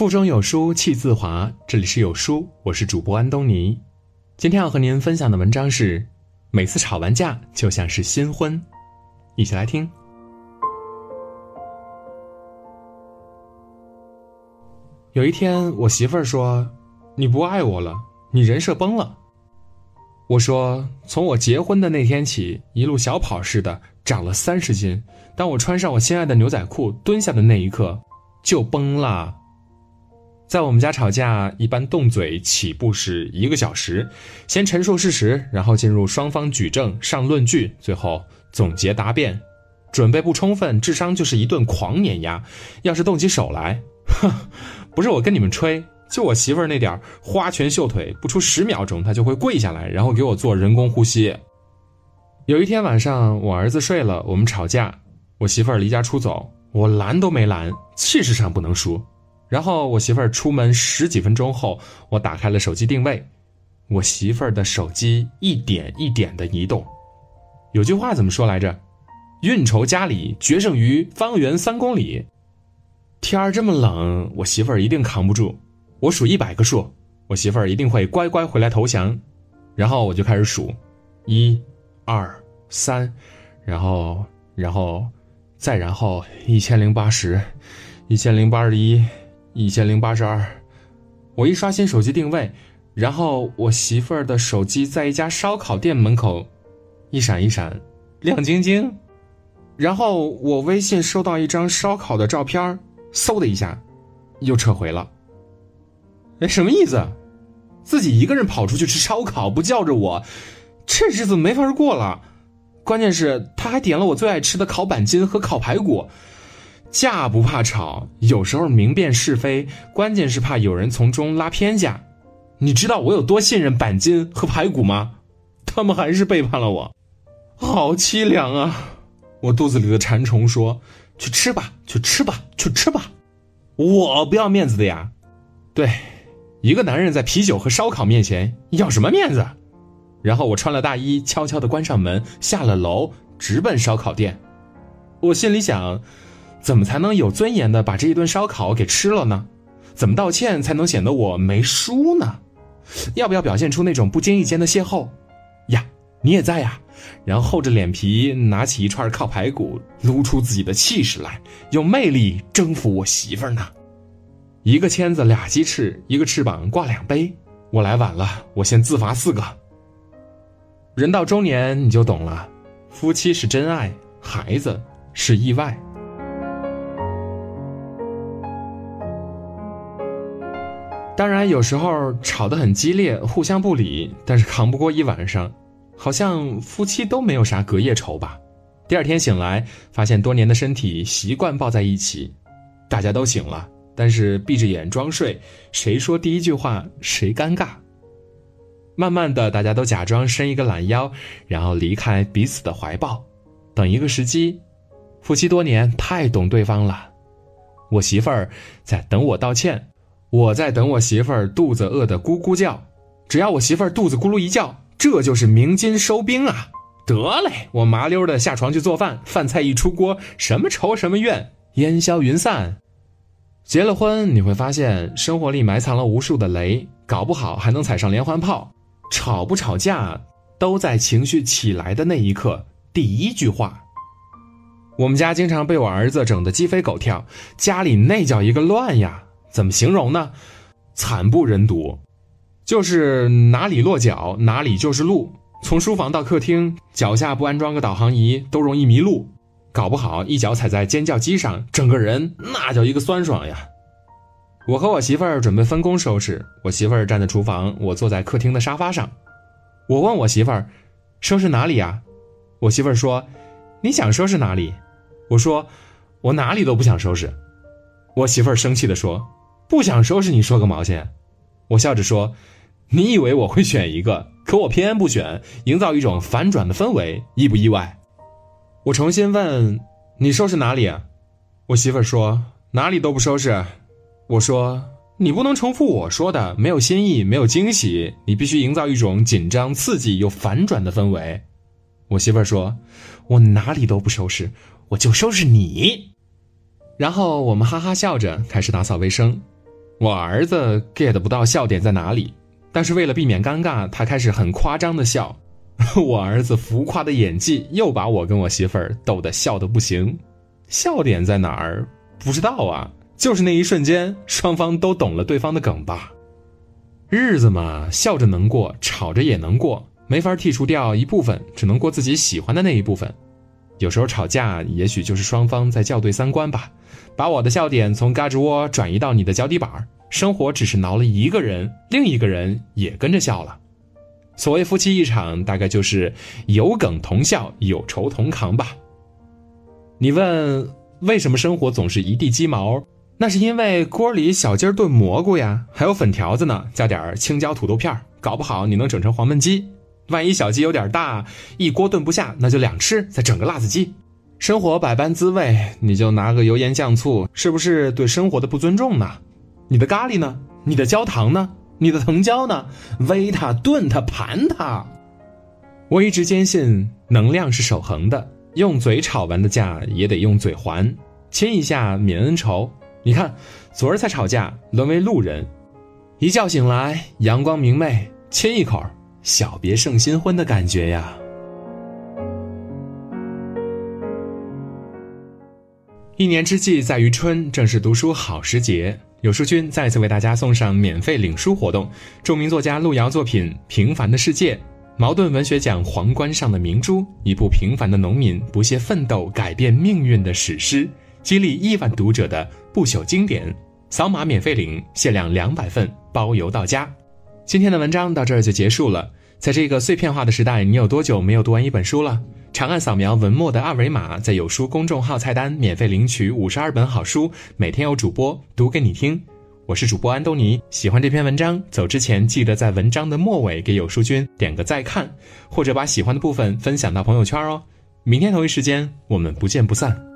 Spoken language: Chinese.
腹中有书气自华，这里是有书，我是主播安东尼。今天要和您分享的文章是：每次吵完架就像是新婚，一起来听。有一天，我媳妇儿说：“你不爱我了，你人设崩了。”我说：“从我结婚的那天起，一路小跑似的长了三十斤。当我穿上我心爱的牛仔裤蹲下的那一刻，就崩了。”在我们家吵架，一般动嘴起步是一个小时，先陈述事实，然后进入双方举证上论据，最后总结答辩。准备不充分，智商就是一顿狂碾压。要是动起手来，哼，不是我跟你们吹，就我媳妇儿那点花拳绣腿，不出十秒钟，她就会跪下来，然后给我做人工呼吸。有一天晚上，我儿子睡了，我们吵架，我媳妇儿离家出走，我拦都没拦，气势上不能输。然后我媳妇儿出门十几分钟后，我打开了手机定位，我媳妇儿的手机一点一点的移动。有句话怎么说来着？运筹家里决胜于方圆三公里。天儿这么冷，我媳妇儿一定扛不住。我数一百个数，我媳妇儿一定会乖乖回来投降。然后我就开始数，一、二、三，然后，然后，再然后一千零八十，一千零八十一。一千零八十二，我一刷新手机定位，然后我媳妇儿的手机在一家烧烤店门口，一闪一闪，亮晶晶，然后我微信收到一张烧烤的照片，嗖的一下，又撤回了。哎，什么意思？自己一个人跑出去吃烧烤不叫着我，这日子没法过了。关键是他还点了我最爱吃的烤板筋和烤排骨。架不怕吵，有时候明辨是非，关键是怕有人从中拉偏架。你知道我有多信任板筋和排骨吗？他们还是背叛了我，好凄凉啊！我肚子里的馋虫说：“去吃吧，去吃吧，去吃吧。”我不要面子的呀。对，一个男人在啤酒和烧烤面前要什么面子？然后我穿了大衣，悄悄的关上门，下了楼，直奔烧烤店。我心里想。怎么才能有尊严的把这一顿烧烤给吃了呢？怎么道歉才能显得我没输呢？要不要表现出那种不经意间的邂逅？呀，你也在呀！然后厚着脸皮拿起一串烤排骨，撸出自己的气势来，用魅力征服我媳妇儿呢。一个签子俩鸡翅，一个翅膀挂两杯。我来晚了，我先自罚四个。人到中年你就懂了，夫妻是真爱，孩子是意外。当然，有时候吵得很激烈，互相不理，但是扛不过一晚上，好像夫妻都没有啥隔夜仇吧。第二天醒来，发现多年的身体习惯抱在一起，大家都醒了，但是闭着眼装睡，谁说第一句话谁尴尬。慢慢的，大家都假装伸一个懒腰，然后离开彼此的怀抱，等一个时机。夫妻多年，太懂对方了。我媳妇儿在等我道歉。我在等我媳妇儿肚子饿得咕咕叫，只要我媳妇儿肚子咕噜一叫，这就是鸣金收兵啊！得嘞，我麻溜的下床去做饭，饭菜一出锅，什么仇什么怨烟消云散。结了婚你会发现，生活里埋藏了无数的雷，搞不好还能踩上连环炮。吵不吵架，都在情绪起来的那一刻。第一句话，我们家经常被我儿子整得鸡飞狗跳，家里那叫一个乱呀。怎么形容呢？惨不忍睹，就是哪里落脚哪里就是路。从书房到客厅，脚下不安装个导航仪都容易迷路，搞不好一脚踩在尖叫机上，整个人那叫一个酸爽呀！我和我媳妇儿准备分工收拾，我媳妇儿站在厨房，我坐在客厅的沙发上。我问我媳妇儿：“收拾哪里呀？”我媳妇儿说：“你想收拾哪里？”我说：“我哪里都不想收拾。”我媳妇儿生气地说。不想收拾你说个毛线！我笑着说：“你以为我会选一个？可我偏不选，营造一种反转的氛围，意不意外？”我重新问：“你收拾哪里？”我媳妇儿说：“哪里都不收拾。”我说：“你不能重复我说的，没有新意，没有惊喜，你必须营造一种紧张、刺激又反转的氛围。”我媳妇儿说：“我哪里都不收拾，我就收拾你。”然后我们哈哈笑着开始打扫卫生。我儿子 get 不到笑点在哪里，但是为了避免尴尬，他开始很夸张的笑。我儿子浮夸的演技又把我跟我媳妇儿逗得笑得不行。笑点在哪儿？不知道啊，就是那一瞬间，双方都懂了对方的梗吧。日子嘛，笑着能过，吵着也能过，没法剔除掉一部分，只能过自己喜欢的那一部分。有时候吵架，也许就是双方在校对三观吧。把我的笑点从嘎吱窝转移到你的脚底板生活只是挠了一个人，另一个人也跟着笑了。所谓夫妻一场，大概就是有梗同笑，有愁同扛吧。你问为什么生活总是一地鸡毛？那是因为锅里小鸡炖蘑菇呀，还有粉条子呢，加点青椒土豆片搞不好你能整成黄焖鸡。万一小鸡有点大，一锅炖不下，那就两吃，再整个辣子鸡。生活百般滋味，你就拿个油盐酱醋，是不是对生活的不尊重呢？你的咖喱呢？你的焦糖呢？你的藤椒呢？煨它、炖它、盘它。我一直坚信，能量是守恒的，用嘴吵完的架也得用嘴还，亲一下泯恩仇。你看，昨儿才吵架，沦为路人，一觉醒来，阳光明媚，亲一口。小别胜新婚的感觉呀！一年之计在于春，正是读书好时节。有书君再次为大家送上免费领书活动，著名作家路遥作品《平凡的世界》，茅盾文学奖皇冠上的明珠，一部平凡的农民不懈奋斗、改变命运的史诗，激励亿万读者的不朽经典。扫码免费领，限量两百份，包邮到家。今天的文章到这儿就结束了。在这个碎片化的时代，你有多久没有读完一本书了？长按扫描文末的二维码，在有书公众号菜单免费领取五十二本好书，每天有主播读给你听。我是主播安东尼，喜欢这篇文章，走之前记得在文章的末尾给有书君点个再看，或者把喜欢的部分分享到朋友圈哦。明天同一时间，我们不见不散。